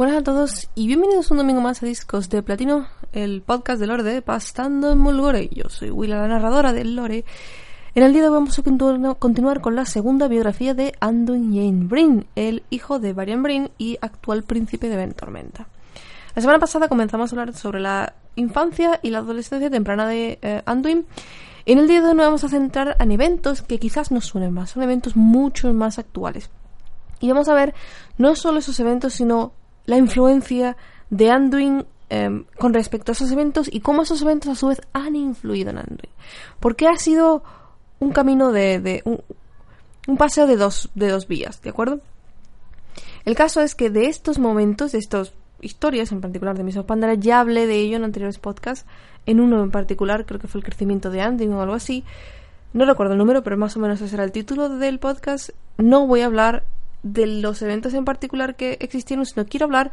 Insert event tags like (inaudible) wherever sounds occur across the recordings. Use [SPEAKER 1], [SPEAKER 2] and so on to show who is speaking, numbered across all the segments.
[SPEAKER 1] Buenas a todos y bienvenidos un domingo más a Discos de Platino, el podcast de Lore de Pastando en Mulgore. Yo soy Willa, la narradora del Lore. En el día de hoy vamos a continuar con la segunda biografía de Anduin Jane Brin, el hijo de Varian Brin y actual príncipe de Ventormenta. La semana pasada comenzamos a hablar sobre la infancia y la adolescencia temprana de eh, Anduin. En el día de hoy nos vamos a centrar en eventos que quizás nos suenen más, son eventos mucho más actuales. Y vamos a ver no solo esos eventos, sino la influencia de Anduin em, con respecto a esos eventos y cómo esos eventos a su vez han influido en Anduin. Porque ha sido un camino de, un, paseo de dos, de dos vías, ¿de acuerdo? El caso es que de estos momentos, de estas historias en particular de Misos Pandara, ya hablé de ello en anteriores podcasts, en uno en particular, creo que fue el crecimiento de Anduin o algo así. No recuerdo el número, pero más o menos ese era el título del podcast. No voy a hablar de los eventos en particular que existieron, sino quiero hablar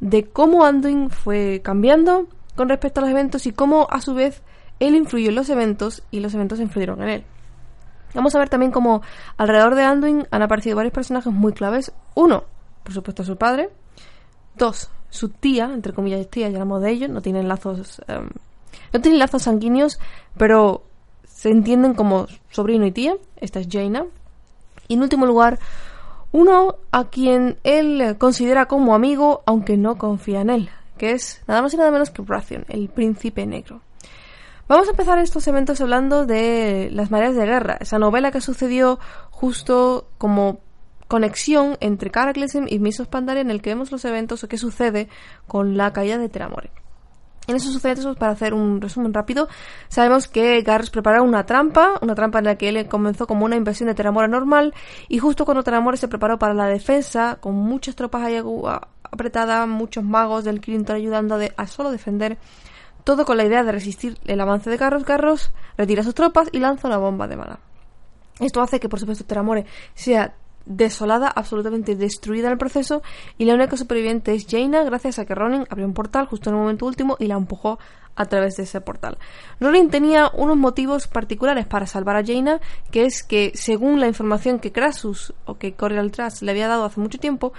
[SPEAKER 1] de cómo Anduin fue cambiando con respecto a los eventos y cómo a su vez él influyó en los eventos y los eventos influyeron en él. Vamos a ver también cómo alrededor de Anduin han aparecido varios personajes muy claves. Uno, por supuesto, su padre. Dos, su tía, entre comillas tía, ya hablamos de ellos, no tienen lazos, em, no tienen lazos sanguíneos, pero se entienden como sobrino y tía. Esta es Jaina. Y en último lugar, uno a quien él considera como amigo, aunque no confía en él, que es nada más y nada menos que Rathion, el príncipe negro. Vamos a empezar estos eventos hablando de Las mareas de guerra, esa novela que sucedió justo como conexión entre Cataclysm y Misos Pandaria en el que vemos los eventos o qué sucede con la caída de Teramore. En esos sucesos, para hacer un resumen rápido, sabemos que Garrus preparó una trampa, una trampa en la que él comenzó como una invasión de Teramora normal, y justo cuando Teramora se preparó para la defensa, con muchas tropas ahí apretadas, muchos magos del Kirintor ayudando a, solo defender, todo con la idea de resistir el avance de Garros, Garros retira sus tropas y lanza una bomba de mana. Esto hace que, por supuesto, Teramore sea desolada, absolutamente destruida en el proceso, y la única superviviente es Jaina, gracias a que Ronin abrió un portal justo en el momento último y la empujó a través de ese portal. Ronin tenía unos motivos particulares para salvar a Jaina, que es que, según la información que Crassus o que Corial Trash le había dado hace mucho tiempo,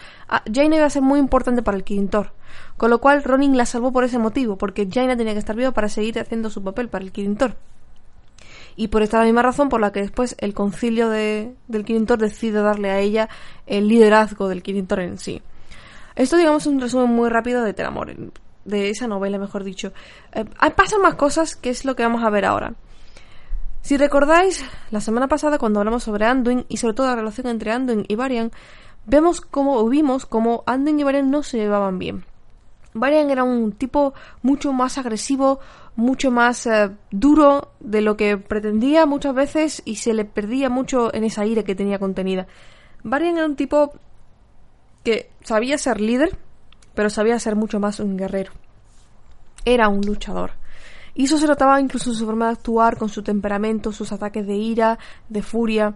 [SPEAKER 1] Jaina iba a ser muy importante para el Kirintor. Con lo cual Ronin la salvó por ese motivo, porque Jaina tenía que estar viva para seguir haciendo su papel para el Kirintor y por esta misma razón por la que después el concilio de, del Quirintor decide darle a ella el liderazgo del Quirintor en sí. Esto, digamos, es un resumen muy rápido de Teramor, de esa novela, mejor dicho. Eh, pasan más cosas, que es lo que vamos a ver ahora. Si recordáis, la semana pasada cuando hablamos sobre Anduin y sobre todo la relación entre Anduin y Varian, vemos cómo vimos cómo Anduin y Varian no se llevaban bien. Varian era un tipo mucho más agresivo, mucho más eh, duro de lo que pretendía muchas veces y se le perdía mucho en esa ira que tenía contenida. Varian era un tipo que sabía ser líder, pero sabía ser mucho más un guerrero. Era un luchador. Y eso se notaba incluso en su forma de actuar, con su temperamento, sus ataques de ira, de furia.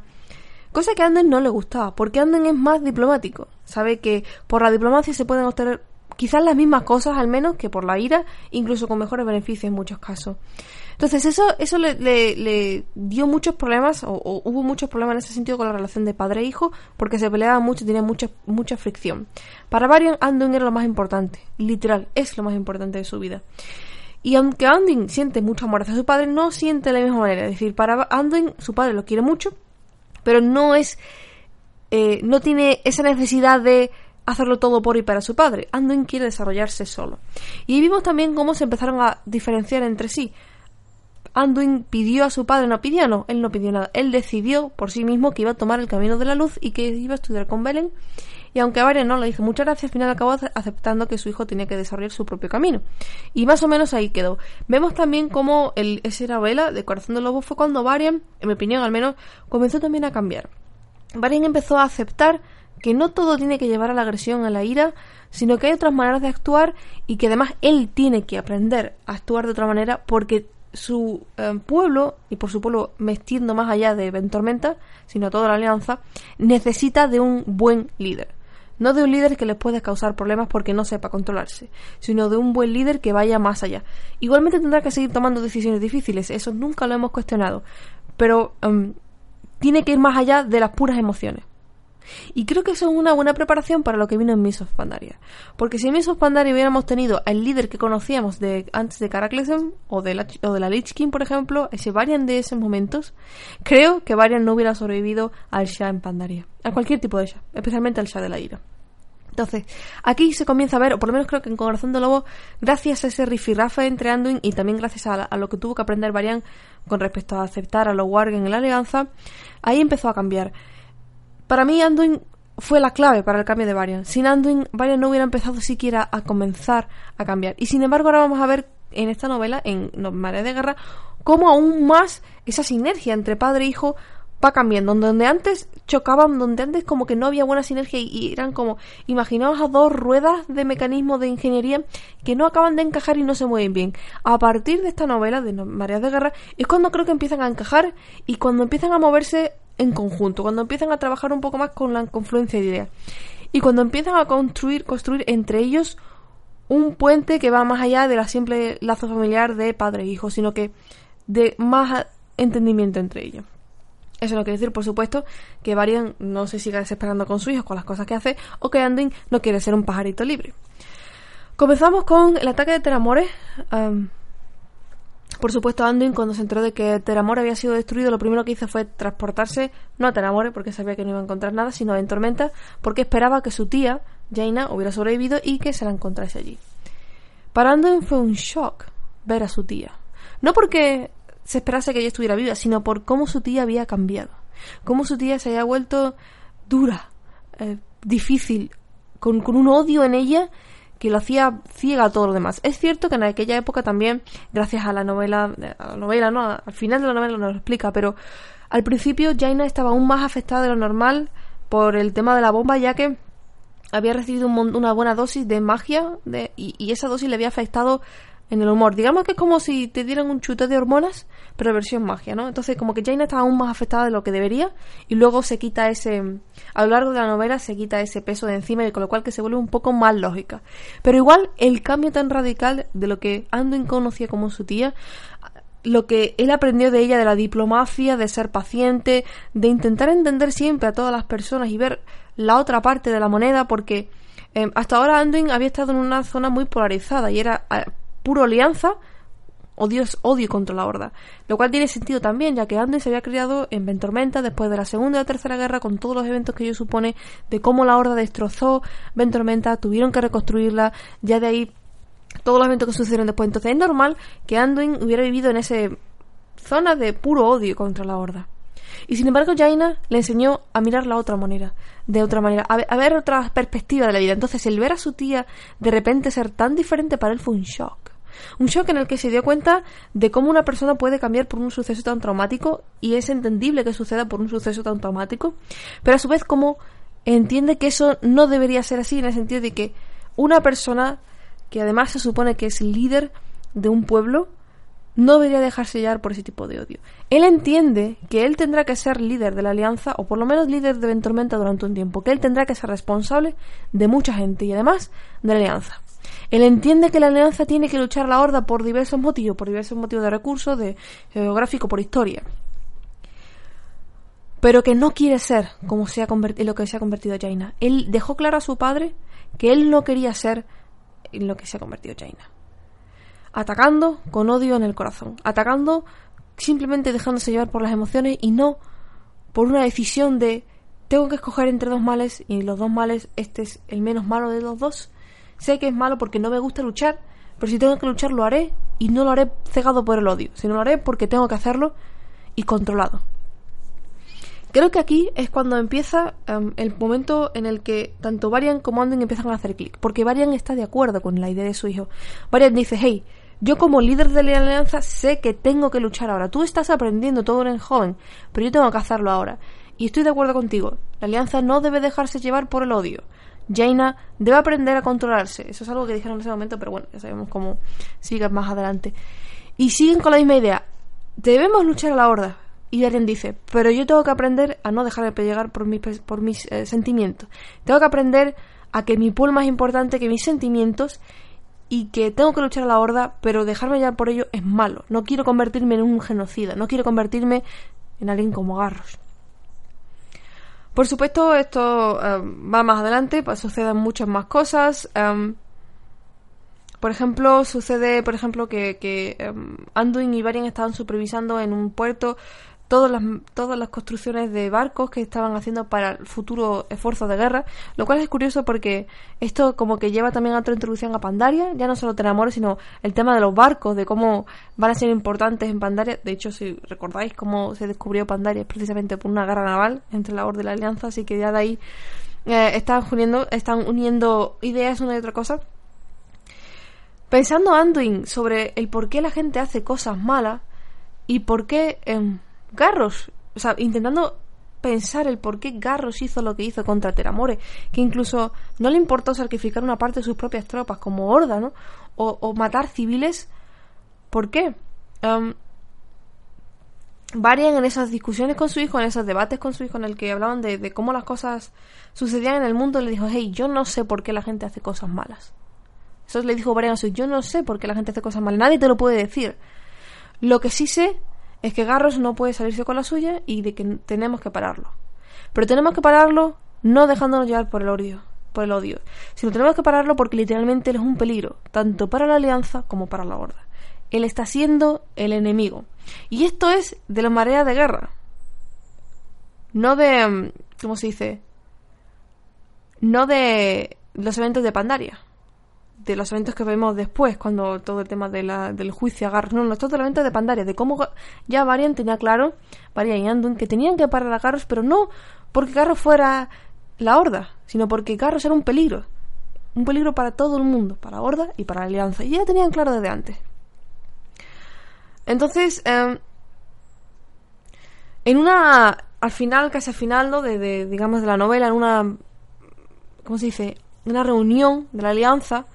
[SPEAKER 1] Cosa que Anden no le gustaba, porque Anden es más diplomático. Sabe que por la diplomacia se pueden obtener quizás las mismas cosas al menos que por la ira, incluso con mejores beneficios en muchos casos. Entonces eso, eso le, dio muchos problemas, o, hubo muchos problemas en ese sentido con la relación de padre e hijo, porque se peleaban mucho y tenía mucha, mucha fricción. Para Varian, Anduin era lo más importante, literal, es lo más importante de su vida. Y aunque Anduin siente mucho amor hacia su padre, no siente de la misma manera. Es decir, para Anduin, su padre lo quiere mucho, pero no es... Eh, no tiene esa necesidad de hacerlo todo por y para su padre. Anduin quiere desarrollarse solo. Y vimos también cómo se empezaron a diferenciar entre sí. Anduin pidió a su padre, no pidió, no, él no pidió nada. Él decidió por sí mismo que iba a tomar el camino de la luz y que iba a estudiar con Belen. Y aunque a Beren no le dijo muchas gracias, al final acabó aceptando que su hijo tenía que desarrollar su propio camino. Y más o menos ahí quedó. Vemos también cómo el, ese novela de Corazón de Lobo fue cuando Varian, en mi opinión al menos, comenzó también a cambiar. Varian empezó a aceptar que no todo tiene que llevar a la agresión, a la ira, sino que hay otras maneras de actuar y que además él tiene que aprender a actuar de otra manera porque su eh, pueblo, y por su pueblo me más allá de Ventormenta, sino toda la alianza, necesita de un buen líder. No de un líder que les pueda causar problemas porque no sepa controlarse, sino de un buen líder que vaya más allá. Igualmente tendrá que seguir tomando decisiones difíciles, eso nunca lo hemos cuestionado, pero em, tiene que ir más allá de las puras emociones. Y creo que eso es una buena preparación para lo que vino en Miss of Pandaria. Porque si en Miss of Pandaria hubiéramos tenido al líder que conocíamos de antes de Caraklesen o de la, o de la Lich King, por ejemplo, ese Varian de esos momentos, creo que Varian no hubiera sobrevivido al Shah en Pandaria. A cualquier tipo de Shah, especialmente al Shah de la Ira. Entonces, aquí se comienza a ver, o por lo menos creo que en Corazón de Lobo, gracias a ese rifirrafe entre Anduin y también gracias a, lo que tuvo que aprender Varian con respecto a aceptar a los Wargen en la alianza, ahí empezó a cambiar. Para mí, Anduin fue la clave para el cambio de Varian. Sin Anduin, Varian no hubiera empezado siquiera a comenzar a cambiar. Y sin embargo, ahora vamos a ver en esta novela, en Marea de Guerra, cómo aún más esa sinergia entre padre e hijo va cambiando. Donde antes chocaban, donde antes como que no había buena sinergia y, eran como, imaginaos a dos ruedas de mecanismo de ingeniería que no acaban de encajar y no se mueven bien. A partir de esta novela de Mareas de Guerra es cuando creo que empiezan a encajar y cuando empiezan a moverse en conjunto, cuando empiezan a trabajar un poco más con la confluencia de ideas. Y cuando empiezan a construir, construir entre ellos un puente que va más allá de la simple lazo familiar de padre e hijo, sino que de más entendimiento entre ellos. Eso no quiere decir, por supuesto, que Varian no se siga desesperando con su hijo, con las cosas que hace, o que Anduin no quiere ser un pajarito libre. Comenzamos con el ataque de Teramore. Por supuesto, Anduin, cuando se enteró de que Teramore había sido destruido, lo primero que hizo fue transportarse, no a Teramore, porque sabía que no iba a encontrar nada, sino en Tormenta, porque esperaba que su tía, Jaina, hubiera sobrevivido y que se la encontrase allí. Para Anduin fue un shock ver a su tía. No porque se esperase que ella estuviera viva, sino por cómo su tía había cambiado. Cómo su tía se había vuelto dura, eh, difícil, con un odio en ella que lo hacía ciega a todo lo demás. Es cierto que en aquella época también, gracias a la novela, a la novela, ¿no? Al final de la novela nos lo explica, pero al principio Jaina estaba aún más afectada de lo normal por el tema de la bomba, ya que había recibido una buena dosis de magia y, y, esa dosis le había afectado en el humor. Digamos que es como si te dieran un chute de hormonas, pero versión magia, ¿no? Entonces, como que Jaina está aún más afectada de lo que debería, y luego se quita ese. A lo largo de la novela se quita ese peso de encima, y con lo cual que se vuelve un poco más lógica. Pero igual, el cambio tan radical de lo que Anduin conocía como su tía, lo que él aprendió de ella, de la diplomacia, de ser paciente, de intentar entender siempre a todas las personas y ver la otra parte de la moneda, porque. Eh, hasta ahora Anduin había estado en una zona muy polarizada y era puro alianza, odio, odio contra la Horda. Lo cual tiene sentido también, ya que Anduin se había criado en Ventormenta después de la Segunda y la Tercera Guerra, con todos los eventos que ello supone, de cómo la Horda destrozó Ventormenta, tuvieron que reconstruirla, ya de ahí todos los eventos que sucedieron después. Entonces es normal que Anduin hubiera vivido en esa zona de puro odio contra la Horda. Y sin embargo, Jaina le enseñó a mirar la otra manera, de otra manera, a ver, a ver otra perspectiva de la vida. Entonces, el ver a su tía de repente ser tan diferente para él fue un shock. Un shock en el que se dio cuenta de cómo una persona puede cambiar por un suceso tan traumático y es entendible que suceda por un suceso tan traumático, pero a su vez como entiende que eso no debería ser así en el sentido de que una persona que además se supone que es líder de un pueblo no debería dejarse llevar por ese tipo de odio. Él entiende que él tendrá que ser líder de la alianza, o por lo menos líder de Ventormenta durante un tiempo, que él tendrá que ser responsable de mucha gente y además de la alianza. Él entiende que la alianza tiene que luchar la horda por diversos motivos, por diversos motivos de recursos, de geográfico, por historia. Pero que no quiere ser como se ha lo que se ha convertido Jaina. Él dejó claro a su padre que él no quería ser en lo que se ha convertido Jaina. Atacando con odio en el corazón. Atacando simplemente dejándose llevar por las emociones y no por una decisión de tengo que escoger entre dos males y los dos males este es el menos malo de los dos Sé que es malo porque no me gusta luchar, pero si tengo que luchar lo haré y no lo haré cegado por el odio, sino lo haré porque tengo que hacerlo y controlado. Creo que aquí es cuando empieza em, el momento en el que tanto Varian como Anden empiezan a hacer clic, porque Varian está de acuerdo con la idea de su hijo. Varian dice, hey, yo como líder de la alianza sé que tengo que luchar ahora. Tú estás aprendiendo, todo eres joven, pero yo tengo que hacerlo ahora. Y estoy de acuerdo contigo. La alianza no debe dejarse llevar por el odio. Jaina debe aprender a controlarse. Eso es algo que dijeron en ese momento, pero bueno, ya sabemos cómo sigue más adelante. Y siguen con la misma idea. Debemos luchar a la horda. Y Darren dice, pero yo tengo que aprender a no dejarme llegar por mis, por mis eh, sentimientos. Tengo que aprender a que mi es más importante que mis sentimientos y que tengo que luchar a la horda, pero dejarme llevar por ello es malo. No quiero convertirme en un genocida, no quiero convertirme en alguien como Garros. Por supuesto, esto eh, va más adelante, pues, suceden muchas más cosas. Em, por ejemplo, sucede, por ejemplo, que, que em, Anduin y Varian estaban supervisando en un puerto todas las, todas las construcciones de barcos que estaban haciendo para el futuro esfuerzo de guerra, lo cual es curioso porque esto como que lleva también a otra introducción a Pandaria, ya no solo Tenamores, sino el tema de los barcos, de cómo van a ser importantes en Pandaria. De hecho, si recordáis cómo se descubrió Pandaria es precisamente por una guerra naval entre la Orden y la Alianza, así que ya de ahí eh, están, uniendo, están uniendo ideas una y otra cosa. Pensando Anduin sobre el por qué la gente hace cosas malas y por qué... Em, Garros, o sea, intentando pensar el por qué Garros hizo lo que hizo contra Teramore, que incluso no le importó sacrificar una parte de sus propias tropas como horda, ¿no? O, matar civiles. ¿Por qué? Um, Varian en esas discusiones con su hijo, en esos debates con su hijo en el que hablaban de, cómo las cosas sucedían en el mundo, le dijo, hey, yo no sé por qué la gente hace cosas malas. Eso le dijo hijo, yo no sé por qué la gente hace cosas malas, nadie te lo puede decir. Lo que sí sé es que Garros no puede salirse con la suya y de que tenemos que pararlo. Pero tenemos que pararlo no dejándonos llevar por el odio, por el odio, sino tenemos que pararlo porque literalmente él es un peligro, tanto para la alianza como para la horda. Él está siendo el enemigo. Y esto es de la marea de guerra. No de... Mm, ¿Cómo se dice? No de los eventos de Pandaria de los eventos que vemos después, cuando todo el tema del juicio a Garros, no, no, todo el evento de Pandaria, de cómo ya Varian tenía claro, Varian y Anduin, que tenían que parar a Garros, pero no porque Garros fuera la Horda, sino porque Garros era un peligro, un peligro para todo el mundo, para Horda y para la Alianza, y ya tenían claro desde antes. Entonces, em, en una, al final, casi al final, ¿no? De, de, digamos, de la novela, en una, ¿cómo se dice? Una reunión de la Alianza,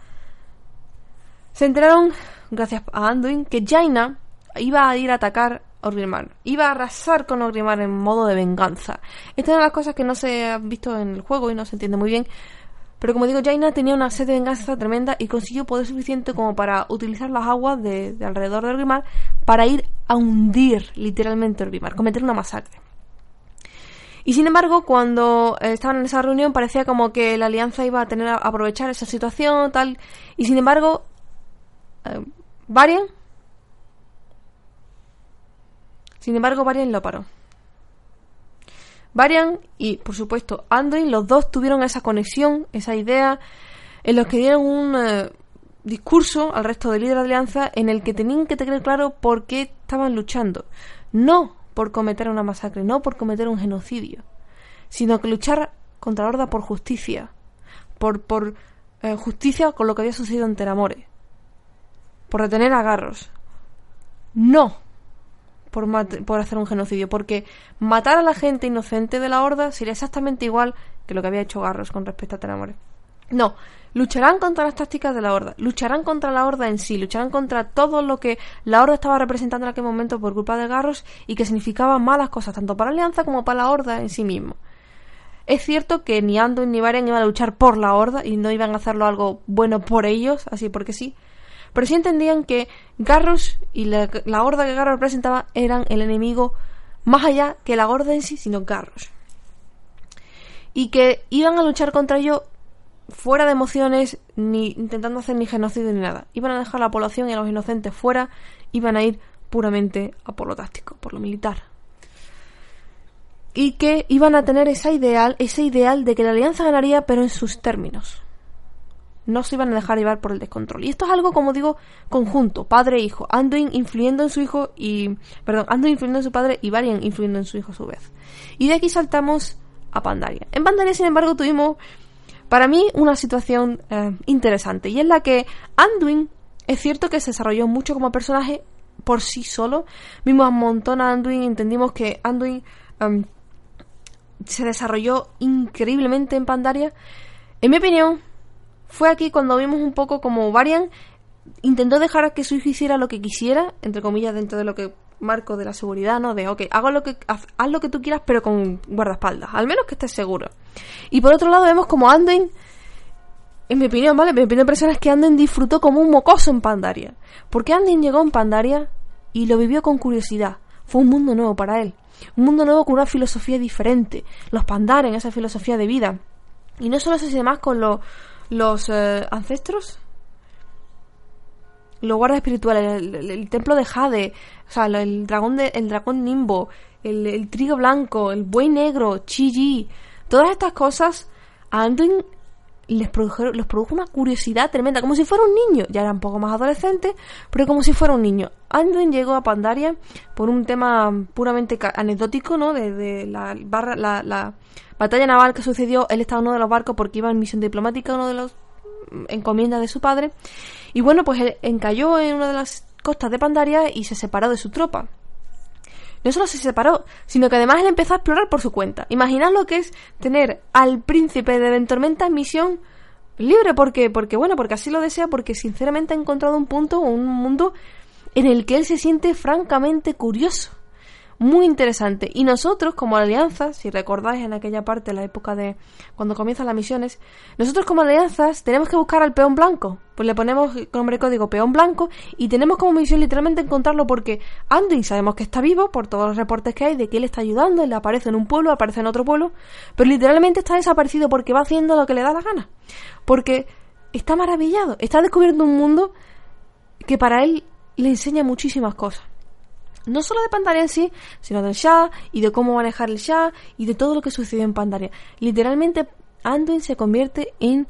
[SPEAKER 1] se enteraron, gracias a Anduin, que Jaina iba a ir a atacar Orgrimmar. Iba a arrasar con Orgrimmar en modo de venganza. Esta es una de las cosas que no se han visto en el juego y no se entiende muy bien. Pero como digo, Jaina tenía una sed de venganza tremenda y consiguió poder suficiente como para utilizar las aguas de, alrededor de Orgrimmar para ir a hundir literalmente Orgrimmar, cometer una masacre. Y sin embargo, cuando eh, estaban en esa reunión parecía como que la alianza iba a tener a aprovechar esa situación, tal. Y sin embargo, Varian. Sin embargo, Varian lo paró. Varian y, por supuesto, Anduin, los dos tuvieron esa conexión, esa idea, en los que dieron un eh, discurso al resto de líderes de alianza en el que tenían que tener claro por qué estaban luchando. No por cometer una masacre, no por cometer un genocidio, sino que luchar contra la horda por justicia, por, por eh, justicia con lo que había sucedido en Teramore por detener a Garros. No por, por hacer un genocidio, porque matar a la gente inocente de la horda sería exactamente igual que lo que había hecho Garros con respecto a Tenamore. No, lucharán contra las tácticas de la horda, lucharán contra la horda en sí, lucharán contra todo lo que la horda estaba representando en aquel momento por culpa de Garros y que significaba malas cosas tanto para la alianza como para la horda en sí mismo. Es cierto que ni Anduin ni Varian iban a luchar por la horda y no iban a hacerlo algo bueno por ellos, así porque sí, pero sí entendían que Garros y la, horda que Garros representaba eran el enemigo más allá que la horda en sí, sino Garros. Y que iban a luchar contra ellos fuera de emociones, ni intentando hacer ni genocidio ni nada. Iban a dejar a la población y a los inocentes fuera, iban a ir puramente a por lo táctico, por lo militar. Y que iban a tener esa ideal, ese ideal de que la alianza ganaría, pero en sus términos no se iban a dejar llevar por el descontrol. Y esto es algo, como digo, conjunto, padre e hijo. Anduin influyendo en su hijo y... Perdón, Anduin influyendo en su padre y Varian influyendo en su hijo a su vez. Y de aquí saltamos a Pandaria. En Pandaria, sin embargo, tuvimos, para mí, una situación eh, interesante. Y es la que Anduin, es cierto que se desarrolló mucho como personaje por sí solo. Vimos un montón a Anduin, entendimos que Anduin... Em, se desarrolló increíblemente en Pandaria. En mi opinión, fue aquí cuando vimos un poco como Varian intentó dejar que su hijo hiciera lo que quisiera, entre comillas, dentro de lo que marco de la seguridad, ¿no? De, ok, hago lo que, haz, lo que tú quieras, pero con guardaespaldas, al menos que estés seguro. Y por otro lado vemos como Anden, en mi opinión, ¿vale? Mi opinión personal es que Anden disfrutó como un mocoso en Pandaria. Porque Anden llegó en Pandaria y lo vivió con curiosidad. fue un mundo nuevo para él. Un mundo nuevo con una filosofía diferente. Los Pandaren, esa filosofía de vida. Y no solo eso, sino más con los eh, ancestros. Los guardas espirituales, el, templo de Jade, o sea, el dragón, de, el dragón Nimbo, el, trigo blanco, el buey negro, Chi Todas estas cosas Anduin les produjo, les produjo una curiosidad tremenda, como si fuera un niño. Ya era un poco más adolescente, pero como si fuera un niño. Anduin llegó a Pandaria por un tema puramente anecdótico, ¿no? De, la, barra, la, batalla naval que sucedió. Él estaba en uno de los barcos porque iba en misión diplomática, uno de los mm, encomiendas de su padre. Y bueno, pues él encalló en una de las costas de Pandaria y se separó de su tropa no solo se separó, sino que además él empezó a explorar por su cuenta. Imaginad lo que es tener al príncipe de Ventormenta en misión libre, porque, porque bueno, porque así lo desea, porque sinceramente ha encontrado un punto, un mundo en el que él se siente francamente curioso muy interesante. Y nosotros, como alianzas, si recordáis en aquella parte, la época de cuando comienzan las misiones, nosotros como alianzas tenemos que buscar al peón blanco. Pues le ponemos nombre código peón blanco y tenemos como misión literalmente encontrarlo porque Anduin sabemos que está vivo por todos los reportes que hay de que él está ayudando, él aparece en un pueblo, aparece en otro pueblo, pero literalmente está desaparecido porque va haciendo lo que le da la gana. Porque está maravillado, está descubriendo un mundo que para él le enseña muchísimas cosas no solo de Pandaria en sí, sino del Shah y de cómo manejar el Shah y de todo lo que sucedió en Pandaria. Literalmente, Anduin se convierte en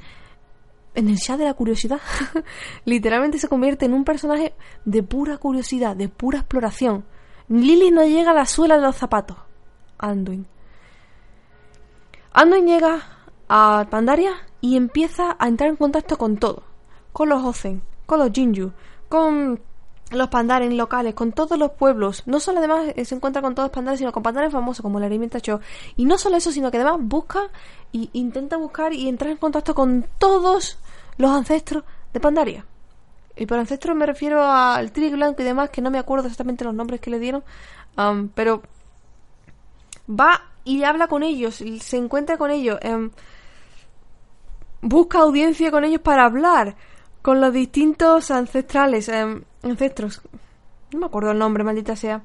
[SPEAKER 1] en el Shah de la curiosidad. (laughs) Literalmente se convierte en un personaje de pura curiosidad, de pura exploración. Lily no llega a la suela de los zapatos. Anduin. Anduin llega a Pandaria y empieza a entrar en contacto con todo. Con los Ozen, con los Jinju, con los pandares locales, con todos los pueblos. No solo además eh, se encuentra con todos los pandares, sino con pandares famosos como el Arimenta Cho. Y no solo eso, sino que además busca y intenta buscar y entrar en contacto con todos los ancestros de Pandaria. Y por ancestros me refiero al Tri Blanco y demás, que no me acuerdo exactamente los nombres que le dieron. pero va y habla con ellos, se encuentra con ellos. Em, busca audiencia con ellos para hablar con los distintos ancestrales. Em, ancestros. No me acuerdo el nombre, maldita sea.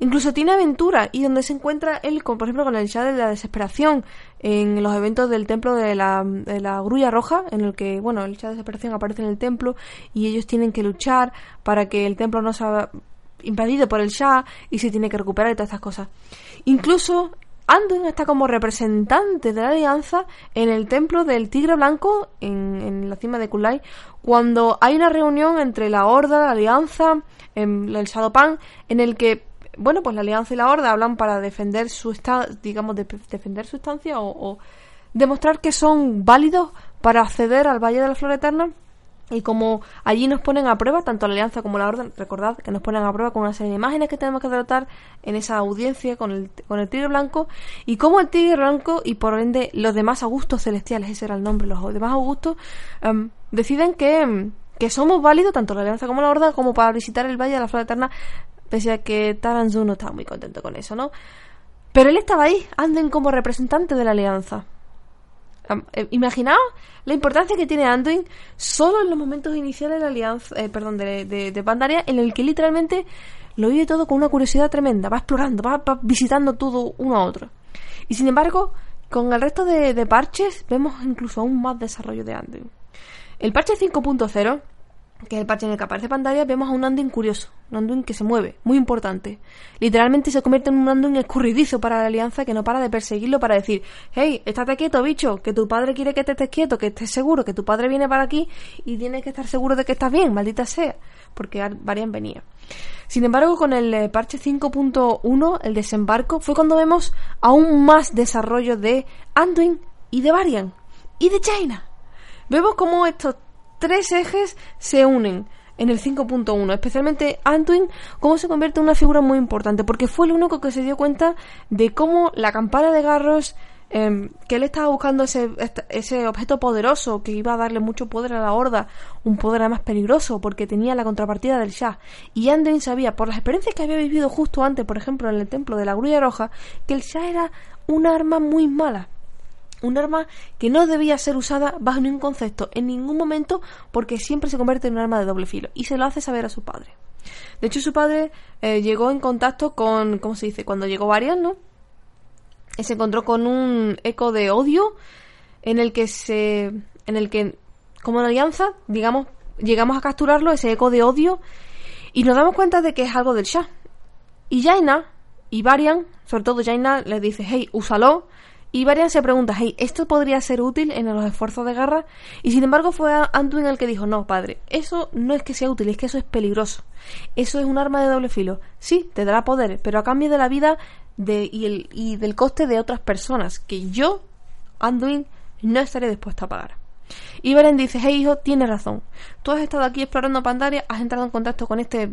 [SPEAKER 1] Incluso tiene aventura y donde se encuentra él, con, por ejemplo, con el Shah de la Desesperación en los eventos del templo de la, de la Grulla Roja, en el que, bueno, el Shah de Desesperación aparece en el templo y ellos tienen que luchar para que el templo no sea invadido por el Shah y se tiene que recuperar y todas estas cosas. Incluso Anduin está como representante de la alianza en el templo del Tigre Blanco en, en la cima de Kulai cuando hay una reunión entre la Horda, la Alianza, en el Shadowpan, en el que bueno, pues la Alianza y la Horda hablan para defender su digamos, defender su estancia o, demostrar que son válidos para acceder al Valle de la Flor Eterna y como allí nos ponen a prueba, tanto la Alianza como la Orden, recordad que nos ponen a prueba con una serie de imágenes que tenemos que tratar en esa audiencia con el, con el Tigre Blanco, y como el Tigre Blanco y por ende los demás Augustos Celestiales, ese era el nombre, los demás Augustos, em, deciden que, em, que somos válidos, tanto la Alianza como la Orden, como para visitar el Valle de la Flor Eterna, pese a que Taranzu no estaba muy contento con eso, ¿no? Pero él estaba ahí, anden como representante de la Alianza. Eh, imaginaos la importancia que tiene Anduin solo en los momentos iniciales de la alianza, eh, perdón, de, Pandaria, en el que literalmente lo vive todo con una curiosidad tremenda, va explorando, va, visitando todo uno a otro. Y sin embargo, con el resto de, de parches vemos incluso aún más desarrollo de Anduin. El parche 5.0 que es el parche en el que aparece pantalla, vemos a un Anduin curioso, un Anduin que se mueve, muy importante. Literalmente se convierte en un Anduin escurridizo para la alianza que no para de perseguirlo para decir, hey, estate quieto, bicho, que tu padre quiere que te estés quieto, que estés seguro, que tu padre viene para aquí y tienes que estar seguro de que estás bien, maldita sea, porque Varian venía. Sin embargo, con el eh, parche 5.1, el desembarco, fue cuando vemos aún más desarrollo de Anduin y de Varian y de China. Vemos cómo estos tres ejes se unen en el 5.1, especialmente Antuin, cómo se convierte en una figura muy importante, porque fue el único que se dio cuenta de cómo la campana de Garros, em, que él estaba buscando ese, ese objeto poderoso que iba a darle mucho poder a la Horda, un poder más peligroso, porque tenía la contrapartida del Shah. Y Anduin sabía, por las experiencias que había vivido justo antes, por ejemplo, en el templo de la Grulla Roja, que el Shah era un arma muy mala un arma que no debía ser usada bajo ningún concepto, en ningún momento, porque siempre se convierte en un arma de doble filo. Y se lo hace saber a su padre. De hecho, su padre eh, llegó en contacto con, ¿cómo se dice? Cuando llegó Varian, ¿no? se encontró con un eco de odio en el que se, en el que, como una alianza, digamos, llegamos a capturarlo, ese eco de odio, y nos damos cuenta de que es algo del Shah. Y Jaina y Varian, sobre todo Jaina, le dice, hey, úsalo, y Varian se pregunta, hey, ¿esto podría ser útil en los esfuerzos de guerra? Y sin embargo fue Antuin el que dijo, no, padre, eso no es que sea útil, es que eso es peligroso. Eso es un arma de doble filo. Sí, te dará poder, pero a cambio de la vida y del coste de otras personas que yo, Anduin, no estaré dispuesto a pagar. Y Beren dice, hey hijo, tienes razón. Tú has estado aquí explorando Pandaria, has entrado en contacto con este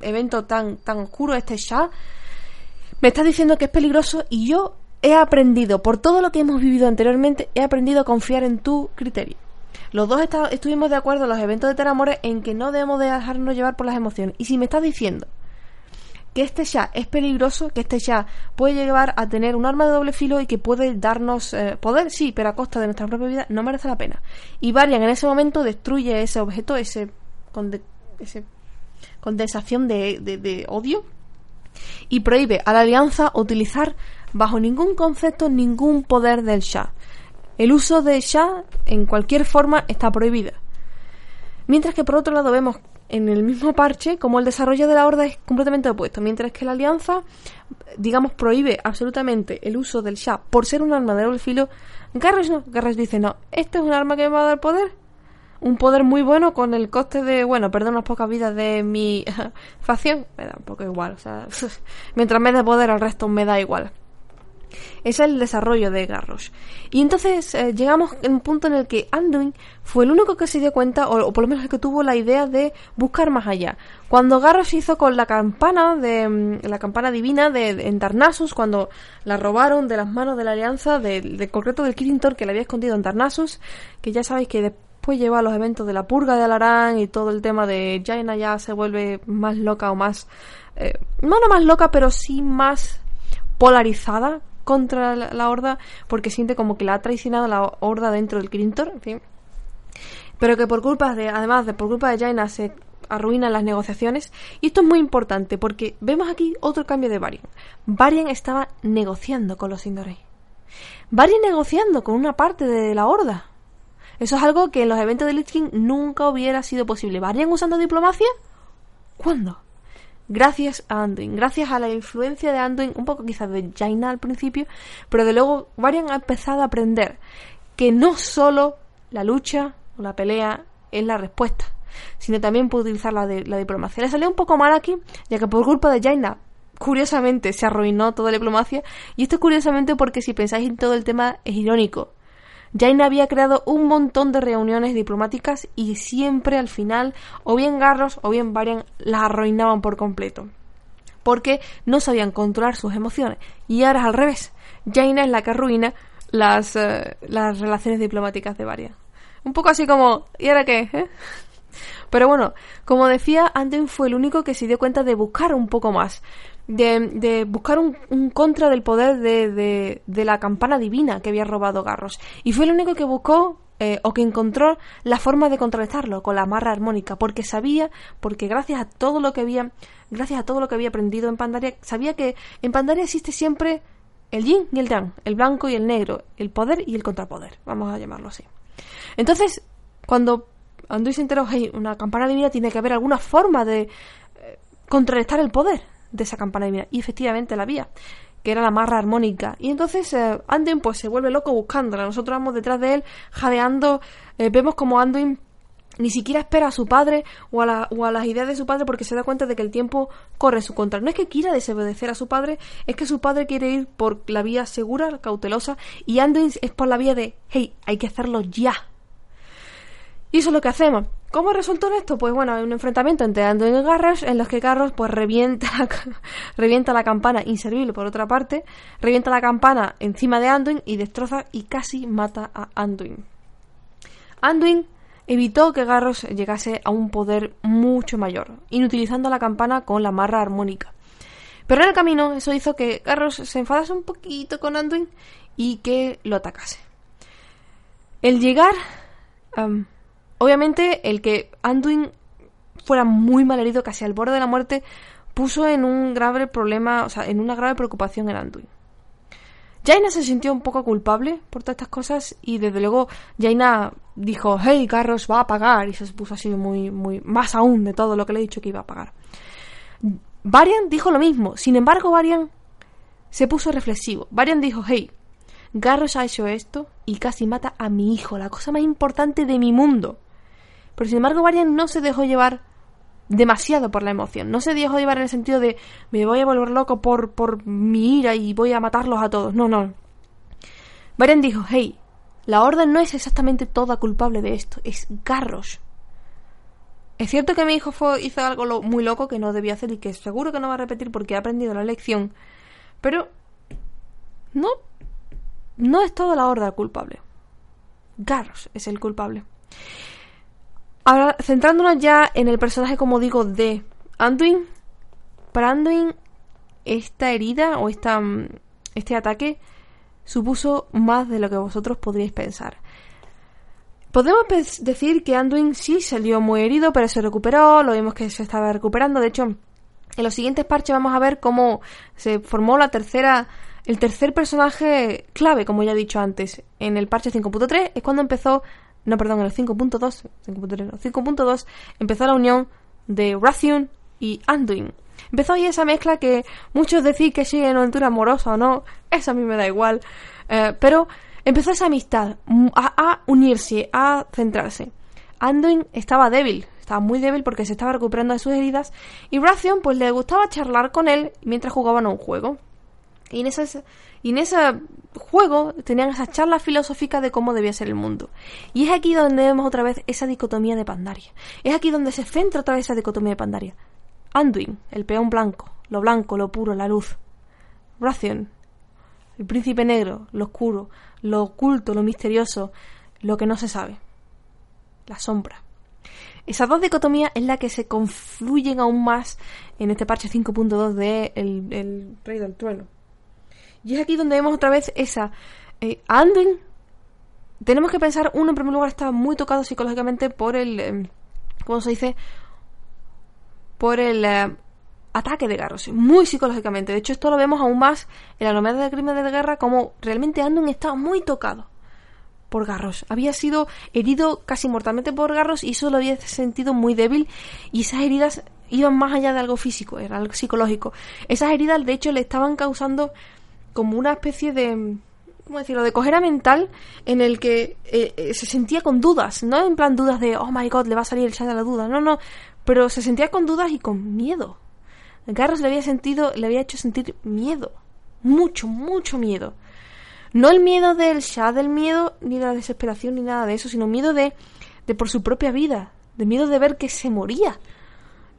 [SPEAKER 1] evento tan, tan oscuro, este Shah. Me estás diciendo que es peligroso y yo he aprendido, por todo lo que hemos vivido anteriormente, he aprendido a confiar en tu criterio. Los dos estuvimos de acuerdo en los eventos de Teramore en que no debemos dejarnos llevar por las emociones. Y si me estás diciendo que este ya es peligroso, que este ya puede llevar a tener un arma de doble filo y que puede darnos eh, poder, sí, pero a costa de nuestra propia vida, no merece la pena. Y Varian en ese momento destruye ese objeto, ese, ese condensación de, de odio, y prohíbe a la alianza utilizar bajo ningún concepto ningún poder del Shah. El uso de Shah en cualquier forma está prohibida. Mientras que por otro lado vemos en el mismo parche como el desarrollo de la horda es completamente opuesto, mientras que la alianza, digamos, prohíbe absolutamente el uso del Shah por ser un arma de doble filo, Garrosh no, Garrosh dice no, esto es un arma que me va a dar poder, un poder muy bueno con el coste de, bueno, perder unas pocas vidas de mi (laughs) facción, me da un poco igual, o sea, (laughs) mientras me dé poder al resto me da igual. Es el desarrollo de Garrosh. Y entonces eh, llegamos a un punto en el que Anduin fue el único que se dio cuenta, o, por lo menos el que tuvo la idea de buscar más allá. Cuando Garrosh hizo con la campana de mm, la campana divina de, Tarnassus, cuando la robaron de las manos de la alianza, de, concreto del Kirintor que le había escondido en Tarnassus, que ya sabéis que después lleva a los eventos de la purga de Alarán y todo el tema de Jaina ya se vuelve más loca o más... Eh, no, no más loca, pero sí más polarizada contra la, horda porque siente como que la ha traicionado la horda dentro del Crintor, en. Pero que por culpa de, además de por culpa de Jaina se arruinan las negociaciones. Y esto es muy importante porque vemos aquí otro cambio de Varian. Varian estaba negociando con los Indorei. Varian negociando con una parte de la horda. Eso es algo que en los eventos de Lich King nunca hubiera sido posible. ¿Varian usando diplomacia? ¿Cuándo? Gracias a Anduin, gracias a la influencia de Anduin, un poco quizás de Jaina al principio, pero de luego Varian ha empezado a aprender que no solo la lucha o la pelea es la respuesta, sino también puede utilizar la, de, la diplomacia. Le salió un poco mal aquí, ya que por culpa de Jaina, curiosamente, se arruinó toda la diplomacia, y esto es curiosamente porque si pensáis en todo el tema es irónico. Jaina había creado un montón de reuniones diplomáticas y siempre al final o bien Garros o bien Varian las arruinaban por completo. Porque no sabían controlar sus emociones. Y ahora es al revés. Jaina es la que arruina las, eh, las relaciones diplomáticas de Varian. Un poco así como, ¿y ahora qué? Eh? Pero bueno, como decía, Anden fue el único que se dio cuenta de buscar un poco más de, buscar un, contra del poder de, de, la campana divina que había robado Garros. Y fue el único que buscó eh, o que encontró la forma de contrarrestarlo con la marra armónica, porque sabía, porque gracias a todo lo que había, gracias a todo lo que había aprendido en Pandaria, sabía que en Pandaria existe siempre el yin y el yang, el blanco y el negro, el poder y el contrapoder, vamos a llamarlo así. Entonces, cuando Anduin se enteró, hey, una campana divina tiene que haber alguna forma de eh, contrarrestar el poder de esa campana. Y efectivamente la había, que era la marra armónica. Y entonces eh, Anduin pues se vuelve loco buscándola. Nosotros vamos detrás de él, jadeando. Eh, vemos como Anduin ni siquiera espera a su padre o a, la, o a, las ideas de su padre porque se da cuenta de que el tiempo corre en su contra. No es que quiera desobedecer a su padre, es que su padre quiere ir por la vía segura, cautelosa, y Anduin es por la vía de, hey, hay que hacerlo ya. Y eso es lo que hacemos. ¿Cómo resultó esto? Pues bueno, hay un enfrentamiento entre Anduin y Garros en los que Garros pues revienta la, (laughs) revienta la campana inservible por otra parte, revienta la campana encima de Anduin y destroza y casi mata a Anduin. Anduin evitó que Garros llegase a un poder mucho mayor, inutilizando la campana con la marra armónica. Pero en el camino eso hizo que Garros se enfadase un poquito con Anduin y que lo atacase. El llegar... Obviamente, el que Anduin fuera muy mal herido, casi al borde de la muerte, puso en un grave problema, o sea, en una grave preocupación en Anduin. Jaina se sintió un poco culpable por todas estas cosas y desde luego Jaina dijo, hey, Garros va a pagar y se puso así muy, muy, más aún de todo lo que le he dicho que iba a pagar. Varian dijo lo mismo, sin embargo Varian se puso reflexivo. Varian dijo, hey, Garros ha hecho esto y casi mata a mi hijo, la cosa más importante de mi mundo. Pero sin embargo, Varian no se dejó llevar demasiado por la emoción. No se dejó llevar en el sentido de me voy a volver loco por, por mi ira y voy a matarlos a todos. No, no. Varian dijo, hey, la orden no es exactamente toda culpable de esto, es Garros. Es cierto que mi hijo fue, hizo algo muy loco que no debía hacer y que seguro que no va a repetir porque ha aprendido la lección, pero no no es toda la horda culpable. Garros es el culpable. Ahora, centrándonos ya en el personaje, como digo, de Anduin. Para Anduin, esta herida o esta, mm, este ataque supuso más de lo que vosotros podríais pensar. Podemos decir que Anduin sí salió muy herido, pero se recuperó, lo vimos que se estaba recuperando. De hecho, en los siguientes parches vamos a ver cómo se formó la tercera el tercer personaje clave, como ya he dicho antes, en el parche 5.3 es cuando empezó, no, perdón, en el 5.2, 5.2 empezó la unión de Rathion y Anduin. Empezó ahí esa mezcla que muchos decís que sigue en aventura amorosa o no, eso a mí me da igual, eh, pero empezó esa amistad a, unirse, a centrarse. Anduin estaba débil, estaba muy débil porque se estaba recuperando de sus heridas y Rathion pues le gustaba charlar con él mientras jugaban a un juego. Y en, ese, y en ese juego tenían esas charlas filosóficas de cómo debía ser el mundo. Y es aquí donde vemos otra vez esa dicotomía de Pandaria. Es aquí donde se centra otra vez esa dicotomía de Pandaria. Anduin, el peón blanco, lo blanco, lo puro, la luz. Rathion, el príncipe negro, lo oscuro, lo oculto, lo misterioso, lo que no se sabe. La sombra. Esa dos dicotomías es la que se confluyen aún más en este parche 5.2 de el Rey del Trueno. Y es aquí donde vemos otra vez esa eh, Anduin. Tenemos que pensar, uno en primer lugar está muy tocado psicológicamente por el, eh, ¿cómo se dice? Por el eh, ataque de Garros, muy psicológicamente. De hecho, esto lo vemos aún más en la novela de crímenes de guerra, como realmente Anduin estaba muy tocado por Garros. Había sido herido casi mortalmente por Garros y eso lo había sentido muy débil y esas heridas iban más allá de algo físico, era algo psicológico. Esas heridas de hecho le estaban causando como una especie de ¿cómo decirlo? de cojera mental en el que eh, eh, se sentía con dudas, no en plan dudas de oh my god, le va a salir el chat de la duda, no, no, pero se sentía con dudas y con miedo. Garros le había sentido, le había hecho sentir miedo, mucho, mucho miedo. No el miedo del chat del miedo, ni de la desesperación, ni nada de eso, sino miedo de, de por su propia vida, de miedo de ver que se moría,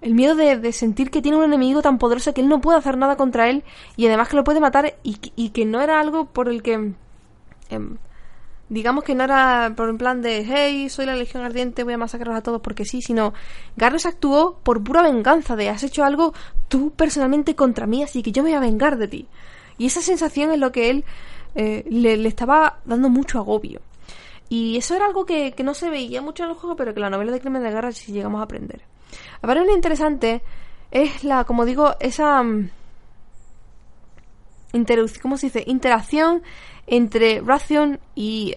[SPEAKER 1] el miedo de, sentir que tiene un enemigo tan poderoso que él no puede hacer nada contra él y además que lo puede matar y, que no era algo por el que... Em, digamos que no era por un plan de, hey, soy la Legión Ardiente, voy a masacrar a todos porque sí, sino Garrus actuó por pura venganza de, has hecho algo tú personalmente contra mí, así que yo me voy a vengar de ti. Y esa sensación es lo que él eh, le, le, estaba dando mucho agobio. Y eso era algo que, que no se veía mucho en el juego, pero que la novela de Crimen de Guerra sí llegamos a aprender. Ahora lo interesante es la, como digo, esa um, ¿cómo se dice? interacción entre Rathion y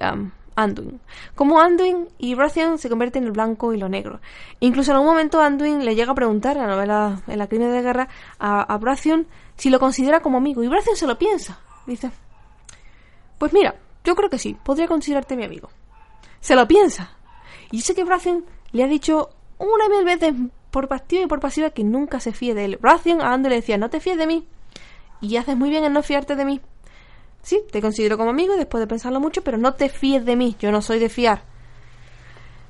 [SPEAKER 1] Anduin. Como Anduin y Rathion se convierten en el blanco y lo negro. Incluso en algún momento Anduin le llega a preguntar en la novela En la crimen de guerra a, a si lo considera como amigo. Y Rathion se lo piensa. Dice, pues mira, yo creo que sí, podría considerarte mi amigo. Se lo piensa. Y sé que Rathion le ha dicho una y mil veces por activa y por pasiva que nunca se fíe de él. Rathion a Ando le decía, no te fíes de mí. Y haces muy bien en no fiarte de mí. Sí, te considero como amigo después de pensarlo mucho, pero no te fíes de mí, yo no soy de fiar.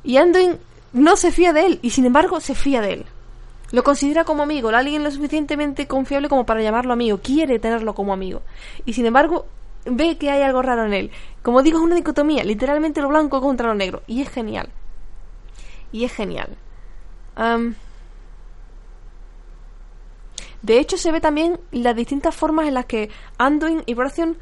[SPEAKER 1] Y Anduin no se fía de él, y sin embargo se fía de él. Lo considera como amigo, alguien lo suficientemente confiable como para llamarlo amigo, quiere tenerlo como amigo. Y sin embargo, ve que hay algo raro en él. Como digo, es una dicotomía, literalmente lo blanco contra lo negro. Y es genial. Y es genial. De hecho, se ve también las distintas formas en las que Anduin y Brathion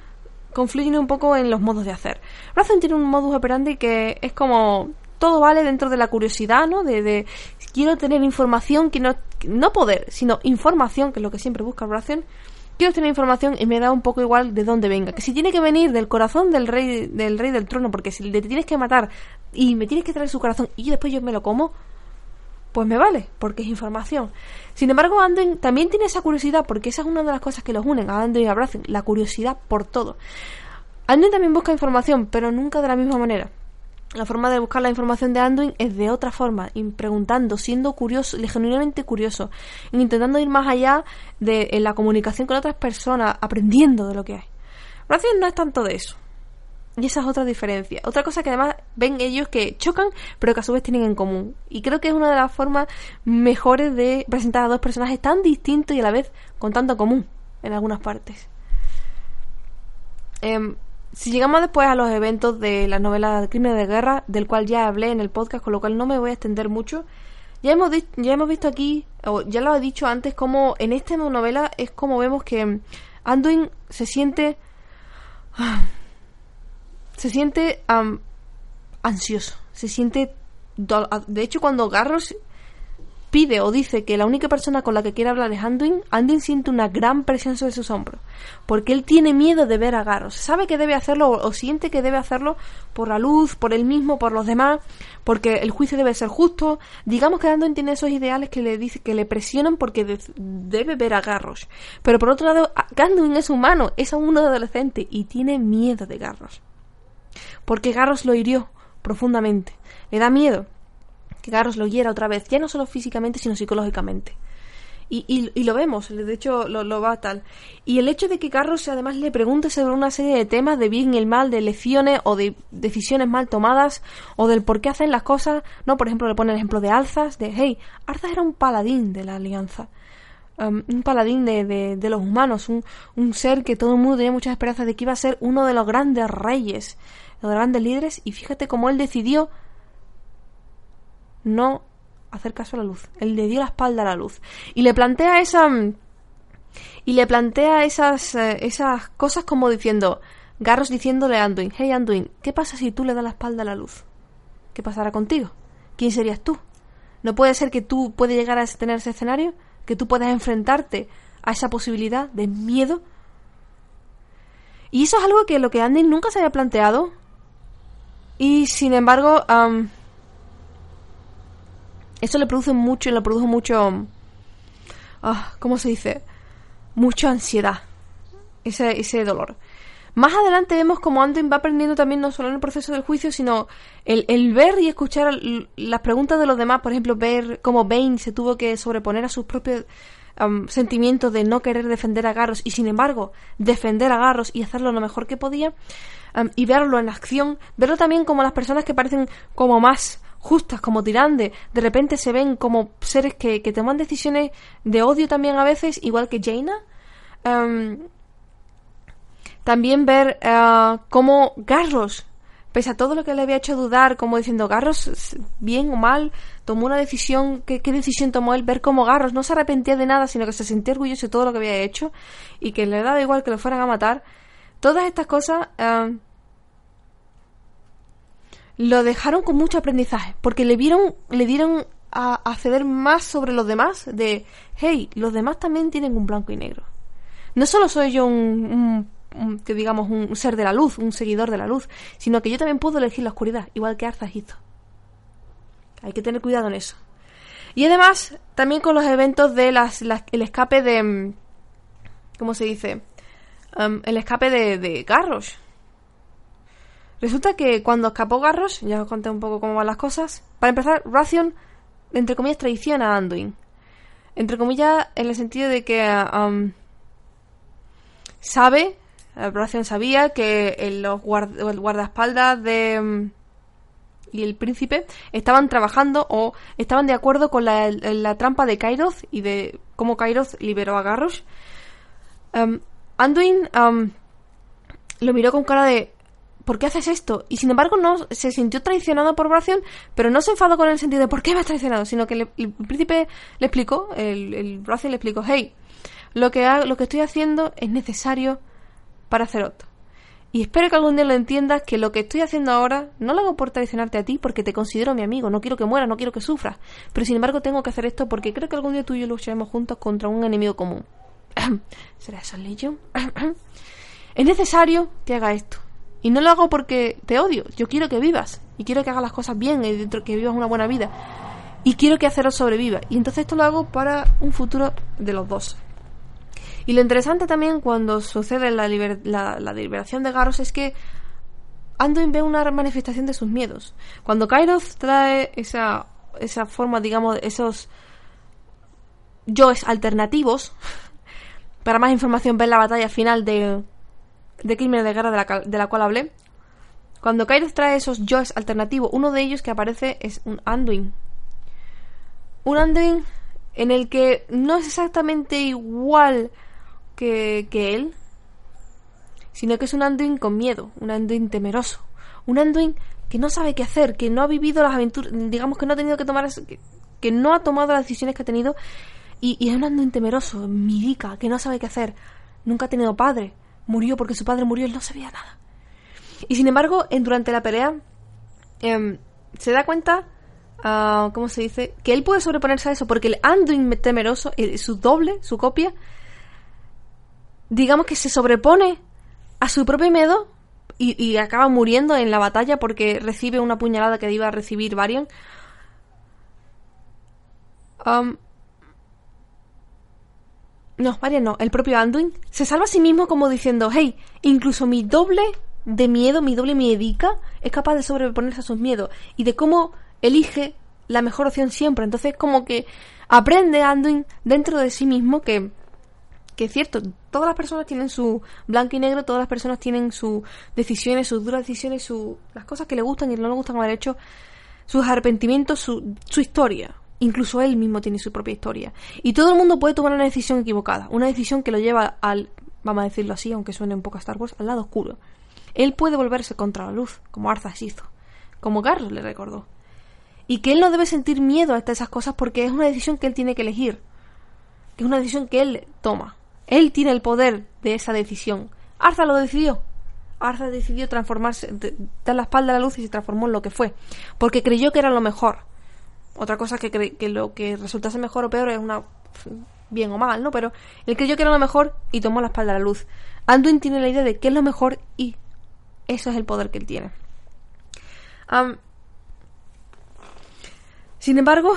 [SPEAKER 1] confluyen un poco en los modos de hacer. Brathion tiene un modus operandi que es como todo vale dentro de la curiosidad, ¿no? De, de quiero tener información, quiero, no poder, sino información, que es lo que siempre busca Brazen. Quiero tener información y me da un poco igual de dónde venga. Que si tiene que venir del corazón del rey del rey del trono, porque si le tienes que matar y me tienes que traer su corazón y después yo me lo como, pues me vale, porque es información. Sin embargo, Anduin también tiene esa curiosidad, porque esa es una de las cosas que los unen a Anduin y a Brazen, la curiosidad por todo. Anduin también busca información, pero nunca de la misma manera. La forma de buscar la información de Anduin es de otra forma, preguntando, siendo curioso, genuinamente curioso, intentando ir más allá de la comunicación con otras personas, aprendiendo de lo que hay. Brazen no es tanto de eso. Y esa es otra diferencia. Otra cosa que además ven ellos que chocan, pero que a su vez tienen en común. Y creo que es una de las formas mejores de presentar a dos personajes tan distintos y a la vez con tanto común en algunas partes. Em, si llegamos después a los eventos de la novela Crimen de Guerra, del cual ya hablé en el podcast, con lo cual no me voy a extender mucho, ya hemos, ya hemos visto aquí, o ya lo he dicho antes, como en esta novela es como vemos que Anduin se siente... Se siente ansioso, se siente... De hecho, cuando Garros pide o dice que la única persona con la que quiere hablar es Anduin, Anduin siente una gran presión sobre sus hombros, porque él tiene miedo de ver a Garros, sabe que debe hacerlo o, siente que debe hacerlo por la luz, por él mismo, por los demás, porque el juicio debe ser justo. Digamos que Anduin tiene esos ideales que le dice que le presionan porque debe ver a Garros, pero por otro lado, Anduin es humano, es aún un adolescente y tiene miedo de Garros, porque Garros lo hirió profundamente, le da miedo que Garros lo hiera otra vez, ya no solo físicamente, sino psicológicamente. Y, y, lo vemos, de hecho lo, va tal. Y el hecho de que Garros además le pregunte sobre una serie de temas de bien y el mal, de lecciones o de decisiones mal tomadas, o del por qué hacen las cosas, ¿no? Por ejemplo, le pone el ejemplo de Alzas, de, hey, Alzas era un paladín de la alianza. Un paladín de, de, los humanos, un, un, ser que todo el mundo tenía muchas esperanzas de que iba a ser uno de los grandes reyes, los grandes líderes, y fíjate cómo él decidió no hacer caso a la luz. Él le dio la espalda a la luz. Y le plantea esa. Y le plantea esas, eh, esas cosas como diciendo. Garros diciéndole a Anduin: Hey Anduin, ¿qué pasa si tú le das la espalda a la luz? ¿Qué pasará contigo? ¿Quién serías tú? ¿No puede ser que tú puedas llegar a tener ese escenario? ¿Que tú puedas enfrentarte a esa posibilidad de miedo? Y eso es algo que lo que Anduin nunca se había planteado. Y sin embargo, eso le produce mucho, le produce mucho... Ah, ¿Cómo se dice? Mucha ansiedad. Ese, ese dolor. Más adelante vemos como Anduin va aprendiendo también no solo en el proceso del juicio, sino el, el, ver y escuchar las preguntas de los demás. Por ejemplo, ver cómo Bane se tuvo que sobreponer a sus propios sentimientos de no querer defender a Garros y sin embargo defender a Garros y hacerlo lo mejor que podía. y verlo en acción. Verlo también como las personas que parecen como más justas como Tirande, de repente se ven como seres que, que toman decisiones de odio también a veces, igual que Jaina. Em, también ver uh, cómo Garros, pese a todo lo que le había hecho dudar, como diciendo Garros, bien o mal, tomó una decisión, ¿qué, decisión tomó él? Ver cómo Garros no se arrepentía de nada, sino que se sentía orgulloso de todo lo que había hecho y que le daba igual que lo fueran a matar. Todas estas cosas em, lo dejaron con mucho aprendizaje, porque le vieron, le dieron a, acceder más sobre los demás, de, hey, los demás también tienen un blanco y negro. No solo soy yo un, que digamos, un ser de la luz, un seguidor de la luz, sino que yo también puedo elegir la oscuridad, igual que Arthas hizo. Hay que tener cuidado en eso. Y además, también con los eventos de las, el escape de... ¿Cómo se dice? El escape de, Garrosh Resulta que cuando escapó Garros, ya os conté un poco cómo van las cosas. Para empezar, Ration, entre comillas, traiciona a Anduin. Entre comillas, en el sentido de que sabe, Ration sabía que el, los guardaespaldas de um, y el príncipe estaban trabajando o estaban de acuerdo con la, la trampa de Kairos y de cómo Kairos liberó a Garros. Um, Anduin lo miró con cara de ¿por qué haces esto? Y sin embargo no se sintió traicionado por Bración, pero no se enfadó con el sentido de ¿por qué me has traicionado? Sino que el príncipe le explicó, el, el le explicó, hey, lo que, lo que estoy haciendo es necesario para Cerot. Y espero que algún día lo entiendas que lo que estoy haciendo ahora no lo hago por traicionarte a ti porque te considero mi amigo, no quiero que mueras, no quiero que sufras. Pero sin embargo tengo que hacer esto porque creo que algún día tú y yo lucharemos juntos contra un enemigo común. (coughs) ¿Será eso Legion? (coughs) es necesario que haga esto. Y no lo hago porque te odio. Yo quiero que vivas. Y quiero que hagas las cosas bien y que vivas una buena vida. Y quiero que Acero sobreviva. Y entonces esto lo hago para un futuro de los dos. Y lo interesante también cuando sucede la, liberación de Garros es que Anduin ve una manifestación de sus miedos. Cuando Kairos trae esa, esa forma, digamos, esos yoes alternativos, (laughs) para más información ver la batalla final de, de Crímenes de Guerra de la, de la cual hablé. Cuando Kairos trae esos yoes alternativos, uno de ellos que aparece es un Anduin. Un Anduin en el que no es exactamente igual que, él, sino que es un Anduin con miedo, un Anduin temeroso, un Anduin que no sabe qué hacer, que no ha vivido las aventuras, digamos que no ha tenido que tomar, que, no ha tomado las decisiones que ha tenido, y, es un Anduin temeroso, midica, que no sabe qué hacer, nunca ha tenido padre, murió porque su padre murió, él no sabía nada. Y sin embargo, en, durante la pelea, em, se da cuenta, uh, ¿cómo se dice? Que él puede sobreponerse a eso, porque el Anduin temeroso, su doble, su copia, digamos que se sobrepone a su propio miedo y, acaba muriendo en la batalla porque recibe una puñalada que iba a recibir Varian. No, Varian no, el propio Anduin se salva a sí mismo como diciendo, hey, incluso mi doble de miedo, mi doble miedica, es capaz de sobreponerse a sus miedos y de cómo elige la mejor opción siempre. Entonces como que aprende Anduin dentro de sí mismo que que es cierto, todas las personas tienen su blanco y negro, todas las personas tienen sus decisiones, sus duras decisiones, su, las cosas que le gustan y no le gustan haber hecho, sus arrepentimientos, su, su historia. Incluso él mismo tiene su propia historia. Y todo el mundo puede tomar una decisión equivocada, una decisión que lo lleva al, vamos a decirlo así, aunque suene un poco a Star Wars, al lado oscuro. Él puede volverse contra la luz, como Arthas hizo, como Garros le recordó. Y que él no debe sentir miedo a esas cosas porque es una decisión que él tiene que elegir. Es una decisión que él toma. Él tiene el poder de esa decisión. Arza lo decidió. Arza decidió transformarse, dar la espalda a la luz y se transformó en lo que fue. Porque creyó que era lo mejor. Otra cosa que, que lo que resultase mejor o peor es una bien o mal, ¿no? Pero él creyó que era lo mejor y tomó la espalda a la luz. Anduin tiene la idea de qué es lo mejor y eso es el poder que él tiene. sin embargo,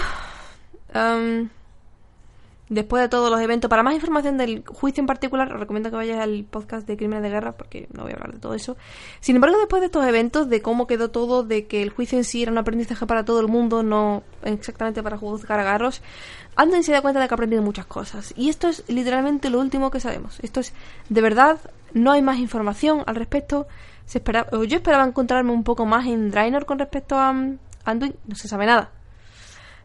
[SPEAKER 1] después de todos los eventos. Para más información del juicio en particular, os recomiendo que vayáis al podcast de Crímenes de Guerra, porque no voy a hablar de todo eso. Sin embargo, después de estos eventos, de cómo quedó todo, de que el juicio en sí era un aprendizaje para todo el mundo, no exactamente para juzgar a Garros, Anden se da cuenta de que ha aprendido muchas cosas. Y esto es literalmente lo último que sabemos. Esto es, de verdad, no hay más información al respecto. Se espera, yo esperaba encontrarme un poco más en Draenor con respecto a um, Anduin, no se sabe nada.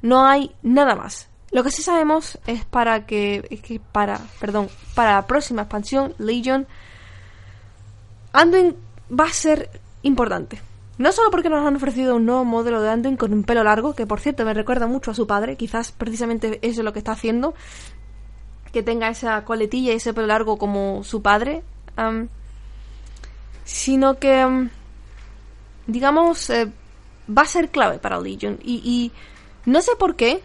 [SPEAKER 1] No hay nada más. Lo que sí sabemos es para que, para, perdón, para la próxima expansión, Legion, Anduin va a ser importante. No solo porque nos han ofrecido un nuevo modelo de Anduin con un pelo largo, que por cierto me recuerda mucho a su padre, quizás precisamente eso es lo que está haciendo, que tenga esa coletilla y ese pelo largo como su padre, sino que, digamos, eh, va a ser clave para Legion. Y, y no sé por qué,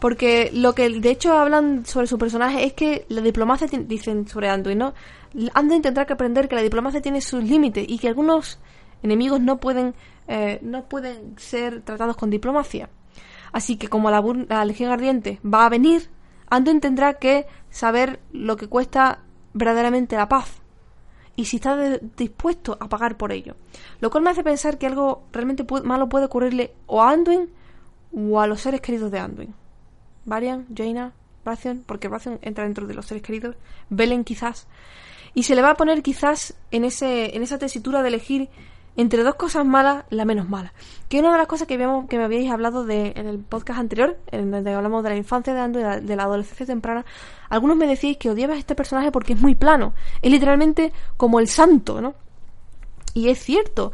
[SPEAKER 1] porque lo que de hecho hablan sobre su personaje es que la diplomacia, dicen sobre Anduin, ¿no? Anduin tendrá que aprender que la diplomacia tiene sus límites y que algunos enemigos no pueden, eh, no pueden ser tratados con diplomacia. Así que como la, la Legión Ardiente va a venir, Anduin tendrá que saber lo que cuesta verdaderamente la paz y si está dispuesto a pagar por ello. Lo cual me hace pensar que algo realmente malo puede ocurrirle o a Anduin o a los seres queridos de Anduin. Varian, Jaina, Brathion, porque Brathion entra dentro de los seres queridos, Belen quizás, y se le va a poner quizás en, ese, en esa tesitura de elegir entre dos cosas malas, la menos mala. Que una de las cosas que, que me habíais hablado de, en el podcast anterior, en donde hablamos de la infancia de Ando y de la, adolescencia temprana, algunos me decís que odiabas a este personaje porque es muy plano. Es literalmente como el santo, ¿no? Y es cierto.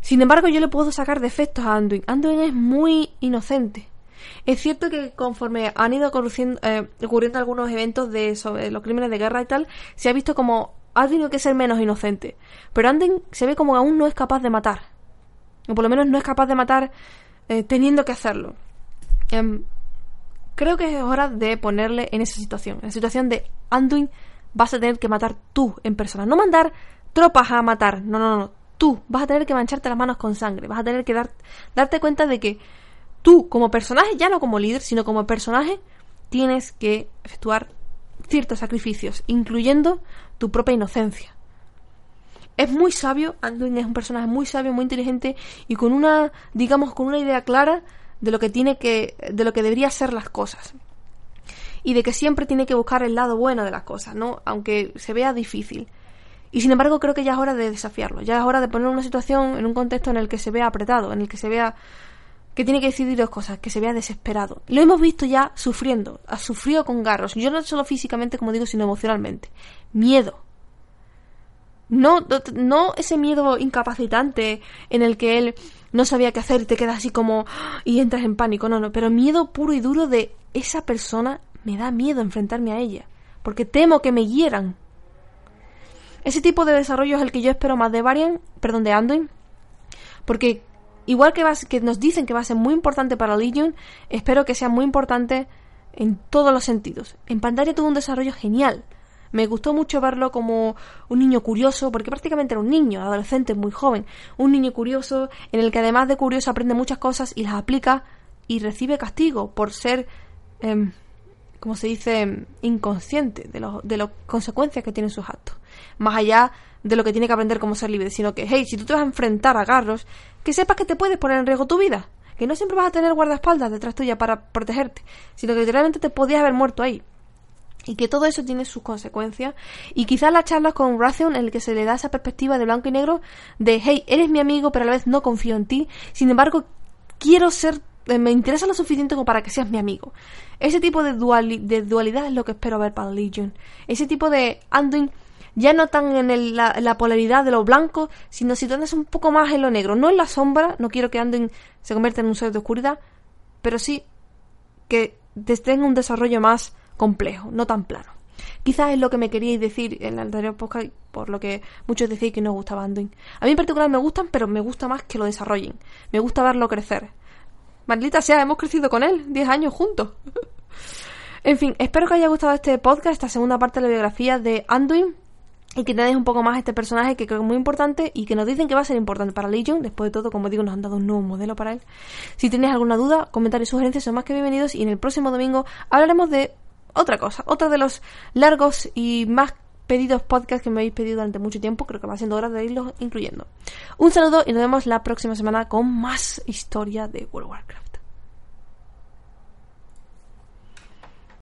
[SPEAKER 1] Sin embargo, yo le puedo sacar defectos a Anduin. Anduin es muy inocente. Es cierto que conforme han ido eh, ocurriendo algunos eventos de sobre los crímenes de guerra y tal, se ha visto como ha tenido que ser menos inocente. Pero Anduin se ve como aún no es capaz de matar. O por lo menos no es capaz de matar eh, teniendo que hacerlo. Em, creo que es hora de ponerle en esa situación. En la situación de Anduin vas a tener que matar tú en persona. No mandar tropas a matar. No, no, no. Tú vas a tener que mancharte las manos con sangre. Vas a tener que dar, darte cuenta de que tú como personaje, ya no como líder, sino como personaje, tienes que efectuar ciertos sacrificios, incluyendo tu propia inocencia. Es muy sabio, Anduin es un personaje muy sabio, muy inteligente y con una, digamos, con una idea clara de lo que tiene que, de lo que debería ser las cosas. Y de que siempre tiene que buscar el lado bueno de las cosas, ¿no? Aunque se vea difícil. Y sin embargo creo que ya es hora de desafiarlo, ya es hora de poner una situación en un contexto en el que se vea apretado, en el que se vea que tiene que decidir dos cosas, que se vea desesperado. Lo hemos visto ya sufriendo, ha sufrido con Garros, yo no solo físicamente, como digo, sino emocionalmente. Miedo. No, no ese miedo incapacitante en el que él no sabía qué hacer y te quedas así como y entras en pánico, no, no, pero miedo puro y duro de esa persona me da miedo enfrentarme a ella, porque temo que me hieran. Ese tipo de desarrollo es el que yo espero más de Varian, perdón, de Anduin, porque igual que, que nos dicen que va a ser muy importante para Legion, espero que sea muy importante en todos los sentidos. En pantalla tuvo un desarrollo genial. Me gustó mucho verlo como un niño curioso, porque prácticamente era un niño, adolescente, muy joven. Un niño curioso, en el que además de curioso aprende muchas cosas y las aplica y recibe castigo por ser, eh, como se dice, inconsciente de, de las consecuencias que tienen sus actos. Más allá de lo que tiene que aprender como ser libre, sino que, hey, si tú te vas a enfrentar a Garros, que sepas que te puedes poner en riesgo tu vida. Que no siempre vas a tener guardaespaldas detrás tuya para protegerte, sino que literalmente te podías haber muerto ahí. Y que todo eso tiene sus consecuencias. Y quizás las charlas con Rathion en el que se le da esa perspectiva de blanco y negro de, hey, eres mi amigo, pero a la vez no confío en ti. Sin embargo, quiero ser eh, me interesa lo suficiente como para que seas mi amigo. Ese tipo de, de dualidad es lo que espero ver para Legion. Ese tipo de Anduin ya no tan en la, polaridad de lo blanco, sino situándose un poco más en lo negro. No en la sombra, no quiero que anden se convierta en un ser de oscuridad, pero sí que tenga un desarrollo más complejo, no tan plano. Quizás es lo que me queríais decir en el anterior podcast, por lo que muchos decís que no os gustaba Anduin. A mí en particular me gustan, pero me gusta más que lo desarrollen. Me gusta verlo crecer. Maldita sea, hemos crecido con él, 10 años juntos. (laughs) en fin, espero que haya gustado este podcast, esta segunda parte de la biografía de Anduin y que tenéis un poco más este personaje que creo que es muy importante y que nos dicen que va a ser importante para Legion. Después de todo, como digo, nos han dado un nuevo modelo para él. Si tenéis alguna duda, comentarios, sugerencias son más que bienvenidos y en el próximo domingo hablaremos de otra cosa, otro de los largos y más pedidos podcasts que me habéis pedido durante mucho tiempo. Creo que va siendo hora de irlos incluyendo. Un saludo y nos vemos la próxima semana con más historia de World of Warcraft.